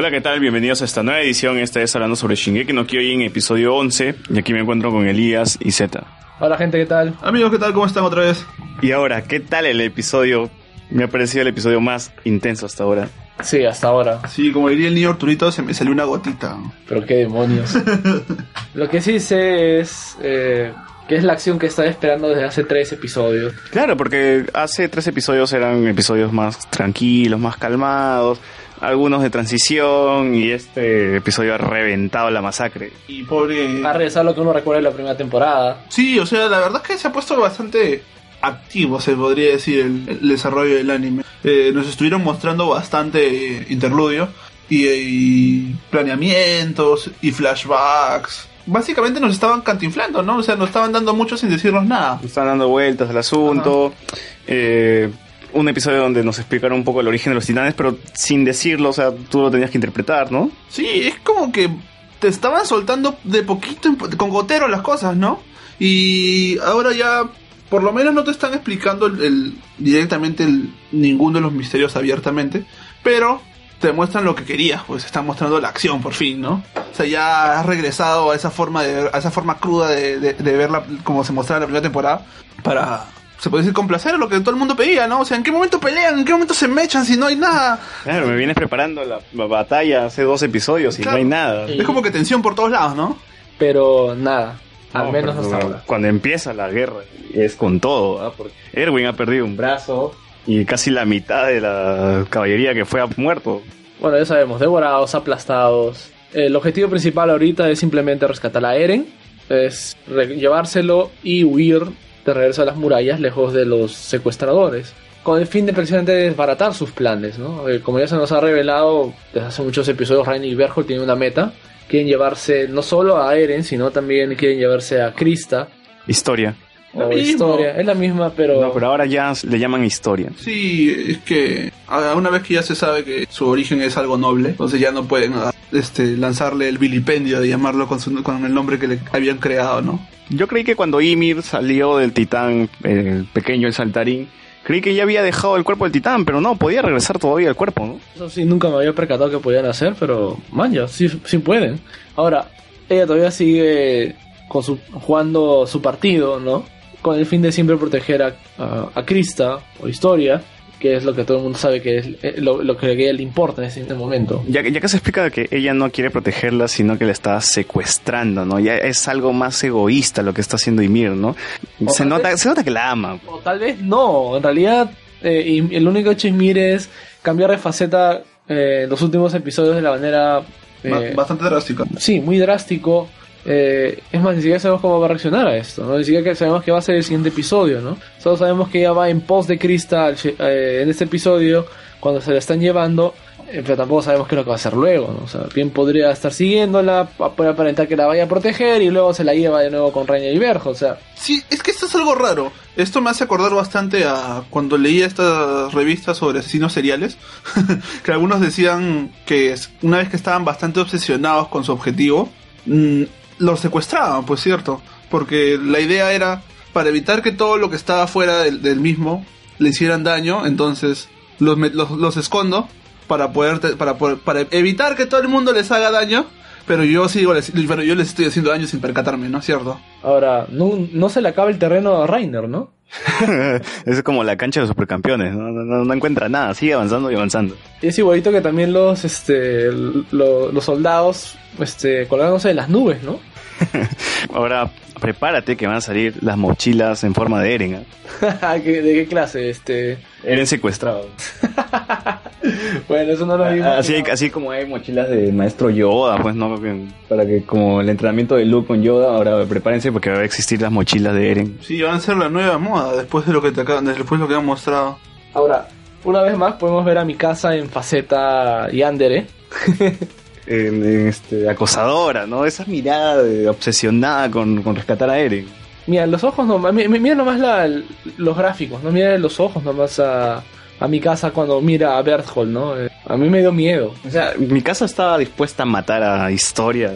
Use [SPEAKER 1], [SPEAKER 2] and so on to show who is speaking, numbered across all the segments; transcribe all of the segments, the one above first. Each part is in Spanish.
[SPEAKER 1] Hola, ¿qué tal? Bienvenidos a esta nueva edición. Esta es hablando sobre Shingeki no Kyojin, episodio 11. Y aquí me encuentro con Elías y Z.
[SPEAKER 2] Hola gente, ¿qué tal?
[SPEAKER 3] Amigos, ¿qué tal? ¿Cómo están otra vez?
[SPEAKER 1] Y ahora, ¿qué tal el episodio? Me ha parecido el episodio más intenso hasta ahora.
[SPEAKER 2] Sí, hasta ahora.
[SPEAKER 3] Sí, como diría el niño Arturito, se me salió una gotita.
[SPEAKER 2] Pero qué demonios. Lo que sí sé es eh, que es la acción que estaba esperando desde hace tres episodios.
[SPEAKER 1] Claro, porque hace tres episodios eran episodios más tranquilos, más calmados, algunos de transición y este episodio ha reventado la masacre.
[SPEAKER 3] Y pobre...
[SPEAKER 2] Ha regresado lo que uno recuerda de la primera temporada.
[SPEAKER 3] Sí, o sea, la verdad es que se ha puesto bastante activo, se podría decir, el, el desarrollo del anime. Eh, nos estuvieron mostrando bastante eh, interludio y, y planeamientos y flashbacks. Básicamente nos estaban cantinflando, ¿no? O sea, nos estaban dando mucho sin decirnos nada.
[SPEAKER 1] Están dando vueltas al asunto. Eh, un episodio donde nos explicaron un poco el origen de los titanes, pero sin decirlo, o sea, tú lo tenías que interpretar, ¿no?
[SPEAKER 3] Sí, es como que te estaban soltando de poquito con gotero las cosas, ¿no? Y ahora ya, por lo menos no te están explicando el, directamente ninguno de los misterios abiertamente, pero te muestran lo que querías, pues están mostrando la acción por fin, ¿no? O sea, ya has regresado a esa forma de, a esa forma cruda de, de, de verla como se mostraba en la primera temporada para se puede decir complacer a lo que todo el mundo pedía, ¿no? O sea, ¿en qué momento pelean? ¿En qué momento se mechan si no hay nada?
[SPEAKER 1] Claro, me vienes preparando la, la batalla hace dos episodios y
[SPEAKER 3] Claro.
[SPEAKER 1] no hay nada.
[SPEAKER 3] Es como que tensión por todos lados, ¿no?
[SPEAKER 2] Pero nada, al
[SPEAKER 1] No,
[SPEAKER 2] menos hasta ahora.
[SPEAKER 1] Cuando empieza la guerra, es con todo, ¿ah? Porque Erwin ha perdido un brazo y casi la mitad de la caballería que fue ha muerto.
[SPEAKER 2] Bueno, ya sabemos, devorados, aplastados. El objetivo principal ahorita es simplemente rescatar a Eren, es llevárselo y huir de regreso a las murallas lejos de los secuestradores. Con el fin de precisamente desbaratar sus planes, ¿no? Eh, como ya se nos ha revelado desde hace muchos episodios, Rainy y Berhold tienen una meta. Quieren llevarse no solo a Eren, sino también quieren llevarse a Krista.
[SPEAKER 1] Historia.
[SPEAKER 2] O
[SPEAKER 3] mismo.
[SPEAKER 2] historia. Es la misma, pero...
[SPEAKER 1] No, pero ahora ya le llaman historia.
[SPEAKER 3] Sí, es que a- una vez que ya se sabe que su origen es algo noble, entonces ya no pueden ah, este, lanzarle el vilipendio de llamarlo con, su- con el nombre que le habían creado, ¿no?
[SPEAKER 1] Yo creí que cuando Ymir salió del titán, el pequeño, el saltarín, creí que ya había dejado el cuerpo del titán, pero no, podía regresar todavía al cuerpo, ¿no?
[SPEAKER 2] Eso sí, nunca me había percatado que podían hacer, pero man, ya, sí, sí pueden. Ahora, ella todavía sigue con su, jugando su partido, ¿no? Con el fin de siempre proteger a, a, a Krista o Historia, que es lo que todo el mundo sabe que es eh, lo, lo que a ella le importa en ese momento.
[SPEAKER 1] Ya, que- ya que se explica que ella no quiere protegerla, sino que la está secuestrando, ¿no? Ya es algo más egoísta lo que está haciendo Ymir, ¿no?
[SPEAKER 2] O
[SPEAKER 1] Se nota,
[SPEAKER 2] vez-
[SPEAKER 1] se nota que la ama.
[SPEAKER 2] O tal vez no, en realidad eh, y el único hecho de Ymir es cambiar de faceta eh, en los últimos episodios de la manera... Eh,
[SPEAKER 3] Bastante drástico.
[SPEAKER 2] sí, muy drástico. Eh, es más, ni siquiera sabemos cómo va a reaccionar a esto, ¿no? Ni siquiera sabemos que va a ser el siguiente episodio, ¿no? Solo sabemos que ella va en pos de Krista eh, en este episodio, cuando se la están llevando, eh, pero tampoco sabemos qué es lo que va a hacer luego, ¿no? O sea, bien podría estar siguiéndola, puede aparentar que la vaya a proteger y luego se la lleva de nuevo con Reina y Berjo, o sea,
[SPEAKER 3] Sí, es que esto es algo raro. Esto me hace acordar bastante a cuando leía estas revistas sobre asesinos seriales, que algunos decían que una vez que estaban bastante obsesionados con su objetivo, mm, los secuestraban, pues cierto, porque la idea era para evitar que todo lo que estaba fuera del, mismo le hicieran daño, entonces los, los, escondo para poder para para evitar que todo el mundo les haga daño, pero yo sigo les, pero yo les estoy haciendo daño sin percatarme, ¿no es cierto?
[SPEAKER 2] ahora, no, no se le acaba el terreno a Reiner, ¿no?
[SPEAKER 1] es como la cancha de los supercampeones, ¿no? No, no- no encuentra nada, sigue avanzando y avanzando.
[SPEAKER 2] Y es igualito que también los, este, lo- los soldados, este, colgándose de las nubes, ¿no?
[SPEAKER 1] Ahora, prepárate que van a salir las mochilas en forma de Eren.
[SPEAKER 2] ¿Qué- ¿De qué clase? Este.
[SPEAKER 1] Eren secuestrado.
[SPEAKER 2] Bueno, eso no lo vimos.
[SPEAKER 1] Así, así como hay mochilas de maestro Yoda, pues no, para que como el entrenamiento de Luke con Yoda, ahora prepárense porque va a existir las mochilas de Eren.
[SPEAKER 3] Sí, van a ser la nueva moda después de lo que te acaban, después de lo que han mostrado.
[SPEAKER 2] Ahora, una vez más podemos ver a mi casa en faceta Yandere.
[SPEAKER 1] En, en, este, acosadora, ¿no? Esa mirada de- obsesionada con, con rescatar a Eren.
[SPEAKER 2] Mira, los ojos nomás. mi- mi- Mira nomás la, los gráficos, ¿no? Mira los ojos nomás a, a mi casa cuando mira a Berthold, ¿no? Eh, A mí me dio miedo.
[SPEAKER 1] O sea, mi casa estaba dispuesta a matar a Historia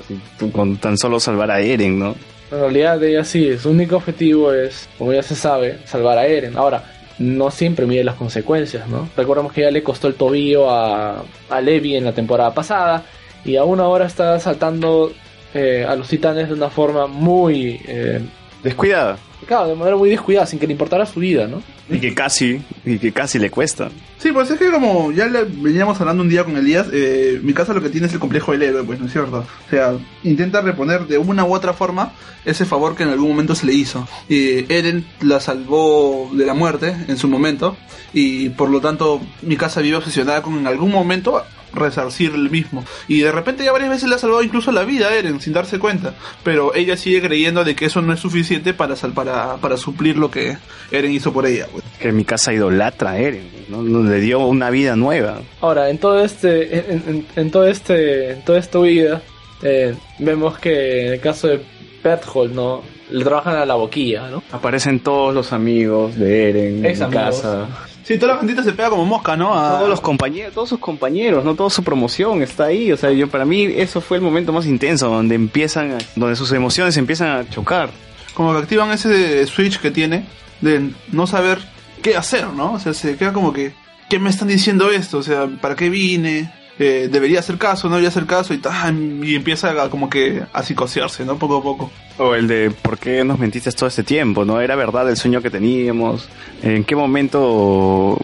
[SPEAKER 1] con tan solo salvar a Eren, ¿no?
[SPEAKER 2] En realidad ella sí, su único objetivo es, como ya se sabe, salvar a Eren. Ahora, no siempre mide las consecuencias, ¿no? Recordemos que ya le costó el tobillo a, a Levi en la temporada pasada y aún ahora está saltando eh, a los titanes de una forma muy... Eh,
[SPEAKER 1] Descuidada.
[SPEAKER 2] Claro, de manera muy descuidada, sin que le importara su vida, ¿no?
[SPEAKER 1] Y que casi, y que casi le cuesta.
[SPEAKER 3] Sí, pues es que como ya le veníamos hablando un día con Elías, eh, mi casa lo que tiene es el complejo del héroe, pues, ¿no es cierto? O sea, intenta reponer de una u otra forma ese favor que en algún momento se le hizo. Y Eren la salvó de la muerte en su momento, y por lo tanto mi casa vive obsesionada con en algún momento resarcir el mismo. Y de repente ya varias veces le ha salvado incluso la vida a Eren sin darse cuenta. Pero ella sigue creyendo de que eso no es suficiente para, sal- para, para suplir lo que Eren hizo por ella. pues.
[SPEAKER 1] Que mi casa idolatra a Eren, ¿no? No, Le dio una vida nueva.
[SPEAKER 2] Ahora, en todo este, en, en- en todo este, en toda esta huida, eh, vemos que en el caso de Berthold, ¿no? Le trabajan a la boquilla, ¿no?
[SPEAKER 1] Aparecen todos los amigos de Eren en casa.
[SPEAKER 3] Sí, toda la bandita se pega como mosca, ¿no? A-
[SPEAKER 1] Todos los compañeros, todos sus compañeros, no toda su promoción está ahí. O sea, yo para mí eso fue el momento más intenso, donde empiezan, a- donde sus emociones empiezan a chocar.
[SPEAKER 3] como que activan ese switch que tiene de no saber qué hacer, ¿no? O sea, se queda como que, ¿qué me están diciendo esto? O sea, ¿para qué vine? Eh, debería hacer caso, no debería hacer caso y tan, y empieza a, como que a psicosearse, ¿no? Poco a poco.
[SPEAKER 1] O el de por qué nos mentiste todo este tiempo, ¿no? Era verdad el sueño que teníamos. ¿En qué momento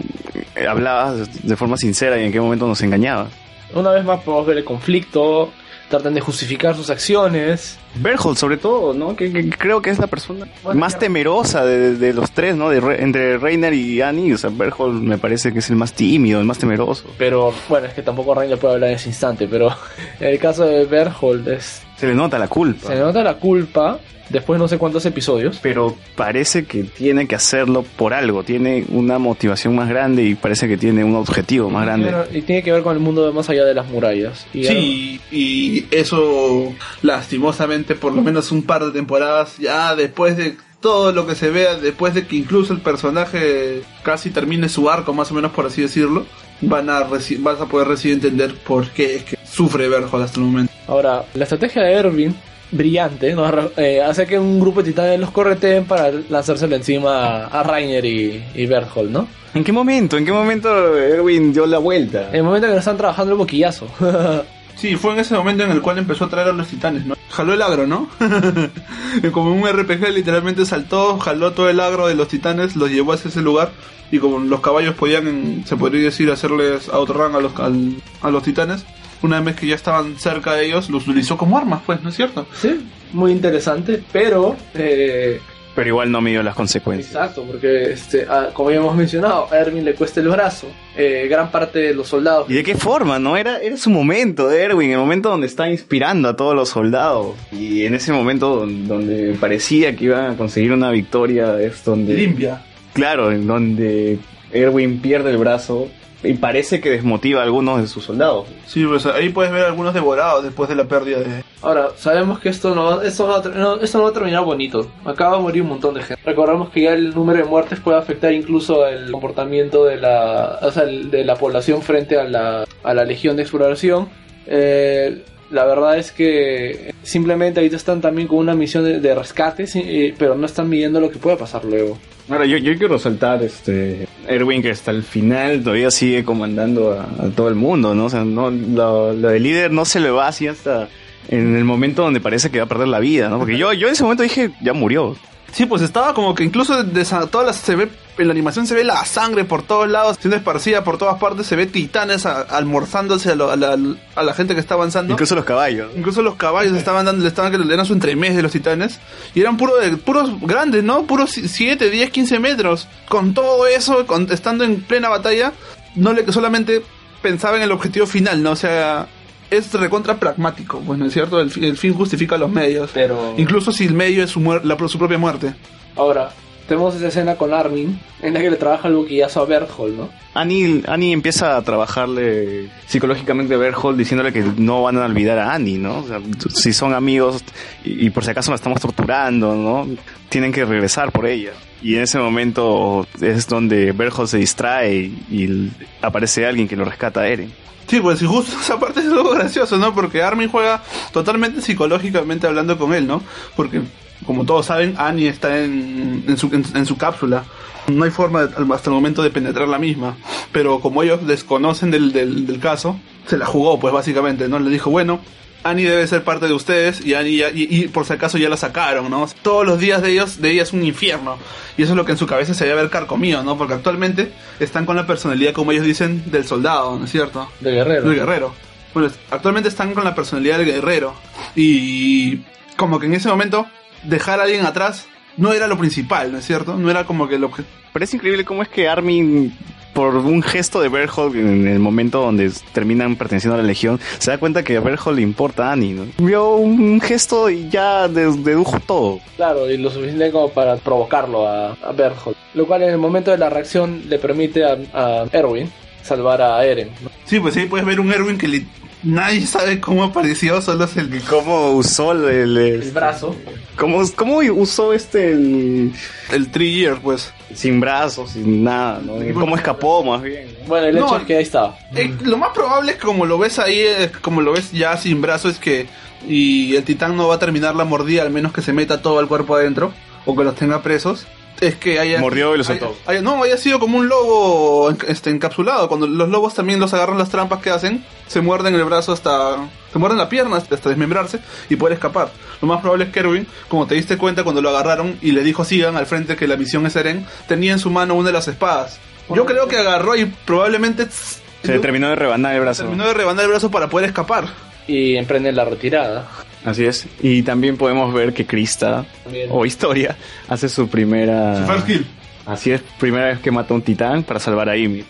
[SPEAKER 1] eh, hablabas de forma sincera y en qué momento nos engañabas?
[SPEAKER 2] Una vez más podemos ver el conflicto, tratan de justificar sus acciones.
[SPEAKER 1] Berthold, sobre todo, ¿no? Que, que creo que es la persona
[SPEAKER 2] Bueno,
[SPEAKER 1] más temerosa de, de los tres, ¿no? De Re- entre Reiner y Annie. O sea, Berthold me parece que es el más tímido, el más temeroso.
[SPEAKER 2] Pero bueno, es que tampoco Rain le puede hablar en ese instante, pero en el caso de Berthold es,
[SPEAKER 1] Se le nota la culpa.
[SPEAKER 2] se le nota la culpa después de no sé cuántos episodios.
[SPEAKER 1] Pero parece que tiene que hacerlo por algo. Tiene una motivación más grande y parece que tiene un objetivo más grande.
[SPEAKER 2] Y tiene que ver con el mundo de más allá de las murallas. Y
[SPEAKER 3] Sí, y eso lastimosamente por lo menos un par de temporadas ya después de todo lo que se vea, después de que incluso el personaje casi termine su arco, más o menos por así decirlo, van a vas a poder recién entender por qué es que sufre Berthold hasta el momento.
[SPEAKER 2] Ahora, la estrategia de Erwin, brillante, ¿no? Eh, hace que un grupo de titanes los correteen para lanzárselo encima a, Rainer y, y Berthold, ¿no?
[SPEAKER 1] ¿En qué momento? ¿En qué momento Erwin dio la vuelta?
[SPEAKER 2] En el momento en que no están trabajando el boquillazo.
[SPEAKER 3] Sí, fue en ese momento en el cual empezó a traer a los titanes, ¿no? Jaló el agro, ¿no? como un RPG literalmente saltó, jaló todo el agro de los titanes, los llevó hacia ese lugar y como los caballos podían, se podría decir, hacerles outrun a los, a los titanes, una vez que ya estaban cerca de ellos, los utilizó como armas, pues, ¿no es cierto?
[SPEAKER 2] sí, muy interesante, pero... eh,
[SPEAKER 1] Pero igual no midió las consecuencias.
[SPEAKER 2] Exacto, porque este, ah, como ya hemos mencionado, a Erwin le cuesta el brazo. Eh, gran parte de los soldados
[SPEAKER 1] ¿Y de qué forma, no? Era, era su momento de Erwin, el momento donde está inspirando a todos los soldados. Y en ese momento don- donde parecía que iban a conseguir una victoria es donde...
[SPEAKER 3] Limpia.
[SPEAKER 1] Claro, en donde Erwin pierde el brazo y parece que desmotiva a algunos de sus soldados.
[SPEAKER 3] Sí, pues ahí puedes ver algunos devorados después de la pérdida de...
[SPEAKER 2] Ahora, sabemos que esto no, esto no, esto no va a terminar bonito. Acá va a morir un montón de gente. Recordemos que ya el número de muertes puede afectar incluso el comportamiento de la, o sea, el- de la población frente a la, a la legión de exploración. Eh, la verdad es que simplemente ahorita están también con una misión de, de rescate, sí, eh, pero no están midiendo lo que pueda pasar luego.
[SPEAKER 1] Ahora, yo, yo quiero resaltar, este, Erwin que hasta el final todavía sigue comandando a, todo el mundo, ¿no? O sea, no, lo, lo de líder no se le va así hasta en el momento donde parece que va a perder la vida, ¿no? Porque yo, yo en ese momento dije, ya murió.
[SPEAKER 3] Sí, pues estaba como que incluso todas las se ve en la animación se ve la sangre por todos lados, siendo esparcida por todas partes, se ve titanes a- almorzándose a, lo- a la, a la gente que está avanzando.
[SPEAKER 1] Incluso los caballos.
[SPEAKER 3] Incluso los caballos estaban dando, le estaban que eran su entremés de los titanes. Y eran puro de, puros grandes, ¿no? Puros 7, 10, 15 metros. Con todo eso, con- estando en plena batalla, no le solamente pensaba en el objetivo final, ¿no? O sea, es recontra pragmático, bueno, es cierto, el fin justifica los medios.
[SPEAKER 2] Pero
[SPEAKER 3] Incluso si el medio es su, muer- la, su propia muerte.
[SPEAKER 2] ahora, tenemos esa escena con Armin en la que le trabaja el boquillazo a Berthold, ¿no?
[SPEAKER 1] Annie, Annie empieza a trabajarle psicológicamente a Berthold diciéndole que no van a olvidar a Annie, ¿no? O sea, si son amigos y, y por si acaso la estamos torturando, ¿no? Tienen que regresar por ella. Y en ese momento es donde Berthold se distrae y, y aparece alguien que lo rescata a Eren.
[SPEAKER 3] Sí, pues y justo esa parte es algo gracioso, ¿no? Porque Armin juega totalmente psicológicamente hablando con él, ¿no? Porque como todos saben, Annie está en, en, su, en, en su cápsula. No hay forma de- hasta el momento de penetrar la misma. Pero como ellos desconocen del, del, del caso, se la jugó, pues básicamente, ¿no? Le dijo, bueno, Annie debe ser parte de ustedes y Annie ya- y, y por si acaso ya la sacaron, ¿no? Todos los días de ellos, de ella es un infierno. Y eso es lo que en su cabeza se debe haber carcomido, ¿no? Porque actualmente están con la personalidad, como ellos dicen, del soldado, ¿no es cierto?
[SPEAKER 2] De guerrero.
[SPEAKER 3] Del guerrero. Bueno, actualmente están con la personalidad del guerrero. Y como que en ese momento, dejar a alguien atrás no era lo principal, ¿no es cierto? No era como que lo que...
[SPEAKER 1] Pero es increíble cómo es que Armin, por un gesto de Berthold en el momento donde terminan perteneciendo a la Legión, se da cuenta que a Berthold le importa a Annie, ¿no? Vio un gesto y ya dedujo todo.
[SPEAKER 2] Claro, y lo suficiente como para provocarlo a, a Berthold. Lo cual en el momento de la reacción le permite a, a Erwin salvar a Eren. ¿no?
[SPEAKER 3] Sí, pues ahí puedes ver un Erwin que li- nadie sabe cómo apareció, solo es el que...
[SPEAKER 1] ¿Cómo usó el... el-
[SPEAKER 2] El brazo.
[SPEAKER 1] ¿Cómo, cómo usó este el...
[SPEAKER 3] El Three Year, pues.
[SPEAKER 1] sin brazos, sin nada, ¿no? ¿Cómo escapó más bien? ¿no?
[SPEAKER 2] Bueno, el
[SPEAKER 3] No,
[SPEAKER 2] hecho es que ahí estaba.
[SPEAKER 3] Eh, lo más probable es que como lo ves ahí, eh, como lo ves ya sin brazo, es que... Y el titán no va a terminar la mordida, al menos que se meta todo el cuerpo adentro, o que los tenga presos. Es que haya...
[SPEAKER 1] Mordió y lo soltó.
[SPEAKER 3] haya- haya- no, haya sido como un lobo este, encapsulado. Cuando los lobos también los agarran las trampas que hacen, se muerden el brazo hasta... Se muerden la pierna hasta desmembrarse y poder escapar. Lo más probable es que Erwin, como te diste cuenta cuando lo agarraron y le dijo sigan al frente que la misión es Eren, tenía en su mano una de las espadas. Yo creo que agarró y probablemente...
[SPEAKER 1] Se terminó de rebanar el brazo.
[SPEAKER 3] terminó de rebanar el brazo para poder escapar.
[SPEAKER 2] Y emprende la retirada.
[SPEAKER 1] Así es. Y también podemos ver que Krista,
[SPEAKER 2] También.
[SPEAKER 1] o Historia, hace su primera...
[SPEAKER 3] Su first kill.
[SPEAKER 1] Así es, primera vez que mata a un titán para salvar a Ymir.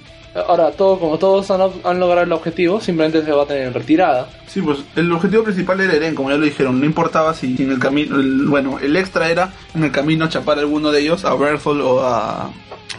[SPEAKER 2] Ahora, todo, como todos han, han logrado el objetivo, simplemente se va a tener en retirada.
[SPEAKER 3] Sí, pues el objetivo principal era Eren, como ya lo dijeron, no importaba si en el camino, bueno, el extra era en el camino chapar a alguno de ellos, a Berthold o a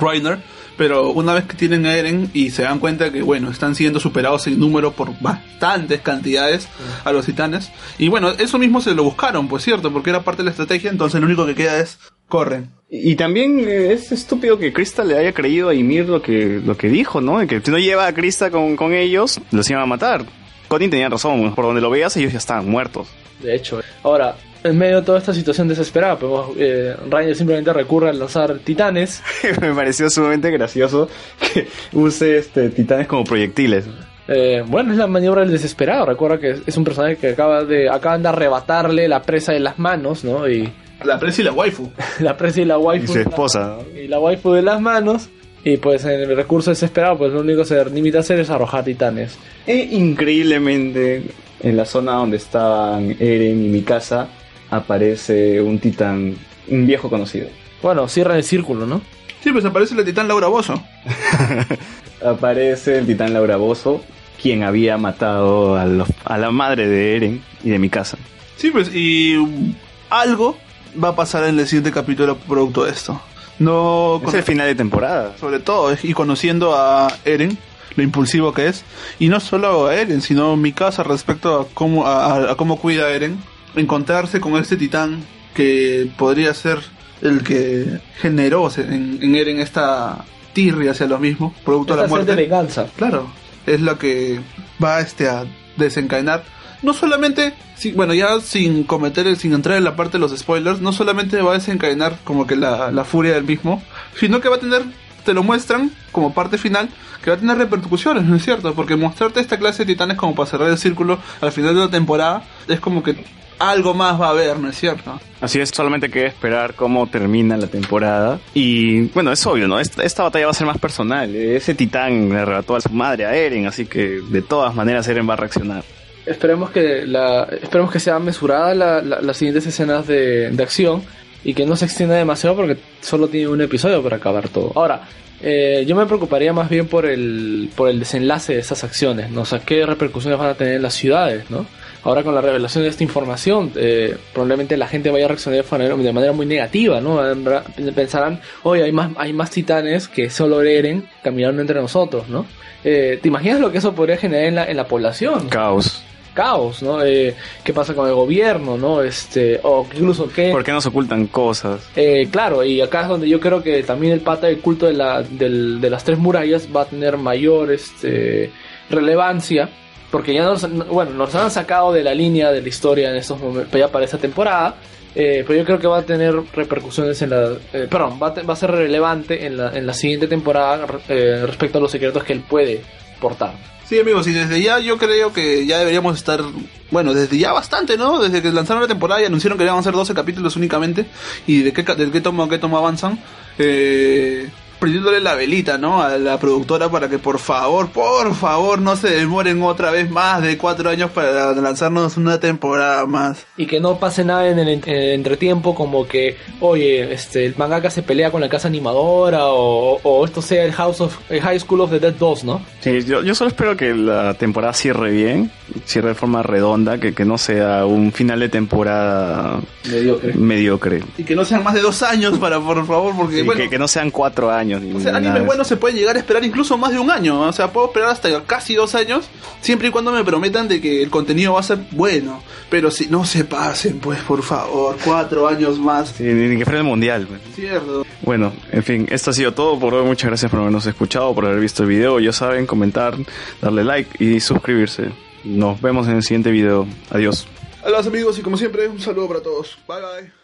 [SPEAKER 3] Reiner, pero una vez que tienen a Eren y se dan cuenta que, bueno, están siendo superados en número por bastantes cantidades a los titanes, y bueno, eso mismo se lo buscaron, pues cierto, porque era parte de la estrategia, entonces lo único que queda es corren.
[SPEAKER 1] Y, también eh, es estúpido que Krista le haya creído a Ymir lo que, lo que dijo, ¿no? De que si no lleva a Krista con, con ellos, los iban a matar. Connie tenía razón, por donde lo veas ellos ya estaban muertos.
[SPEAKER 2] De hecho, ahora, en medio de toda esta situación desesperada, podemos, eh, Reiner simplemente recurre a lanzar titanes.
[SPEAKER 1] Me pareció sumamente gracioso que use este titanes como proyectiles.
[SPEAKER 2] Eh, bueno, es la maniobra del desesperado. Recuerda que es, un personaje que acaba de, acaban de arrebatarle la presa de las manos, ¿no? Y
[SPEAKER 3] La presa y la waifu.
[SPEAKER 2] la presa y la
[SPEAKER 1] Y
[SPEAKER 2] waifu.
[SPEAKER 1] su
[SPEAKER 2] de la-
[SPEAKER 1] esposa, ¿no?
[SPEAKER 2] y la waifu de las manos. Y pues en el recurso desesperado, pues lo único que se limita a hacer es arrojar titanes.
[SPEAKER 1] E increíblemente, en la zona donde estaban Eren y Mikasa, aparece un titán, un viejo conocido.
[SPEAKER 2] Bueno, cierran el círculo, ¿no?
[SPEAKER 3] Sí, pues aparece la titán Laura Bozo.
[SPEAKER 1] Aparece el titán Laura Bozo, quien había matado a, los- a la madre de Eren y de Mikasa.
[SPEAKER 3] Sí, pues, y um, algo va a pasar en el siguiente capítulo producto de esto. No,
[SPEAKER 1] Es el final de temporada.
[SPEAKER 3] sobre todo, y conociendo a Eren, lo impulsivo que es, y no solo a Eren, sino mi casa respecto a cómo, a, a- a cómo cuida a Eren, encontrarse con este titán que podría ser el que generó en, en Eren esta tirria hacia lo mismo, producto de la
[SPEAKER 2] sed de
[SPEAKER 3] muerte.
[SPEAKER 2] venganza.
[SPEAKER 3] Claro, es lo que va este a desencadenar. No solamente, bueno, ya sin cometer, el- sin entrar en la parte de los spoilers, no solamente va a desencadenar como que la, la furia del mismo, sino que va a tener, te lo muestran como parte final, que va a tener repercusiones, ¿no es cierto? Porque mostrarte esta clase de titanes como para cerrar el círculo al final de la temporada, es como que algo más va a haber, ¿no es cierto?
[SPEAKER 1] Así es, solamente queda esperar cómo termina la temporada. Y bueno, es obvio, ¿no? Esta, esta batalla va a ser más personal. Ese titán le arrebató a su madre, a Eren, así que de todas maneras Eren va a reaccionar.
[SPEAKER 2] Esperemos que la, esperemos que sea mesurada la- la- las siguientes escenas de, de acción y que no se extienda demasiado porque solo tiene un episodio para acabar todo. Ahora, eh, yo me preocuparía más bien por el, por el desenlace de esas acciones, ¿no? O sea, qué repercusiones van a tener en las ciudades, ¿no? Ahora con la revelación de esta información, eh, probablemente la gente vaya a reaccionar de manera, muy negativa, ¿no? Pensarán, oye, hay más, hay más titanes que solo Eren caminando entre nosotros, ¿no? Eh, ¿Te imaginas lo que eso podría generar en la, en la población?
[SPEAKER 1] Caos.
[SPEAKER 2] caos, ¿no? Eh, ¿Qué pasa con el gobierno, no? Este, o incluso qué...
[SPEAKER 1] ¿Por qué nos ocultan cosas?
[SPEAKER 2] Eh, claro, y acá es donde yo creo que también el pata del culto de, la, del- de las tres murallas va a tener mayor este, relevancia, porque ya nos, bueno, nos han sacado de la línea de la historia en estos momentos, para esta temporada, Eh, pero yo creo que va a tener repercusiones en la... eh, perdón, va a, va a ser relevante en la, en la siguiente temporada eh, respecto a los secretos que él puede portar.
[SPEAKER 3] Sí, amigos, y desde ya yo creo que ya deberíamos estar, bueno, desde ya bastante, ¿no? Desde que lanzaron la temporada y anunciaron que iban a ser 12 capítulos únicamente, y de qué, de qué tomo qué tomo avanzan, eh, prendiéndole la velita, ¿no? A la productora para que por favor, por favor, no se demoren otra vez más de cuatro años para lanzarnos una temporada más.
[SPEAKER 2] Y que no pase nada en el, en el entretiempo como que, oye, este, el mangaka se pelea con la casa animadora o, o esto sea el House of el High School of the Dead 2, ¿no?
[SPEAKER 1] Sí, yo, yo solo espero que la temporada cierre bien, cierre de forma redonda, que, que no sea un final de temporada
[SPEAKER 2] Mediocre.
[SPEAKER 1] mediocre.
[SPEAKER 3] Y que no sean más de dos años para, por favor, porque,
[SPEAKER 1] Sí,
[SPEAKER 3] bueno,
[SPEAKER 1] que, que no sean cuatro años. Ni
[SPEAKER 3] O sea, anime bueno se puede llegar a esperar incluso más de un año. O sea, puedo esperar hasta casi dos años, siempre y cuando me prometan de que el contenido va a ser bueno. Pero si no se pasen, pues, por favor, cuatro años más.
[SPEAKER 1] Sí, ni, que fuera el mundial. pues.
[SPEAKER 3] Cierto.
[SPEAKER 1] Bueno, en fin, esto ha sido todo por hoy. Muchas gracias por habernos escuchado, por haber visto el video. Ya saben, comentar, darle like y suscribirse. Nos vemos en el siguiente video. Adiós.
[SPEAKER 3] A los amigos y como siempre, un saludo para todos. Bye bye.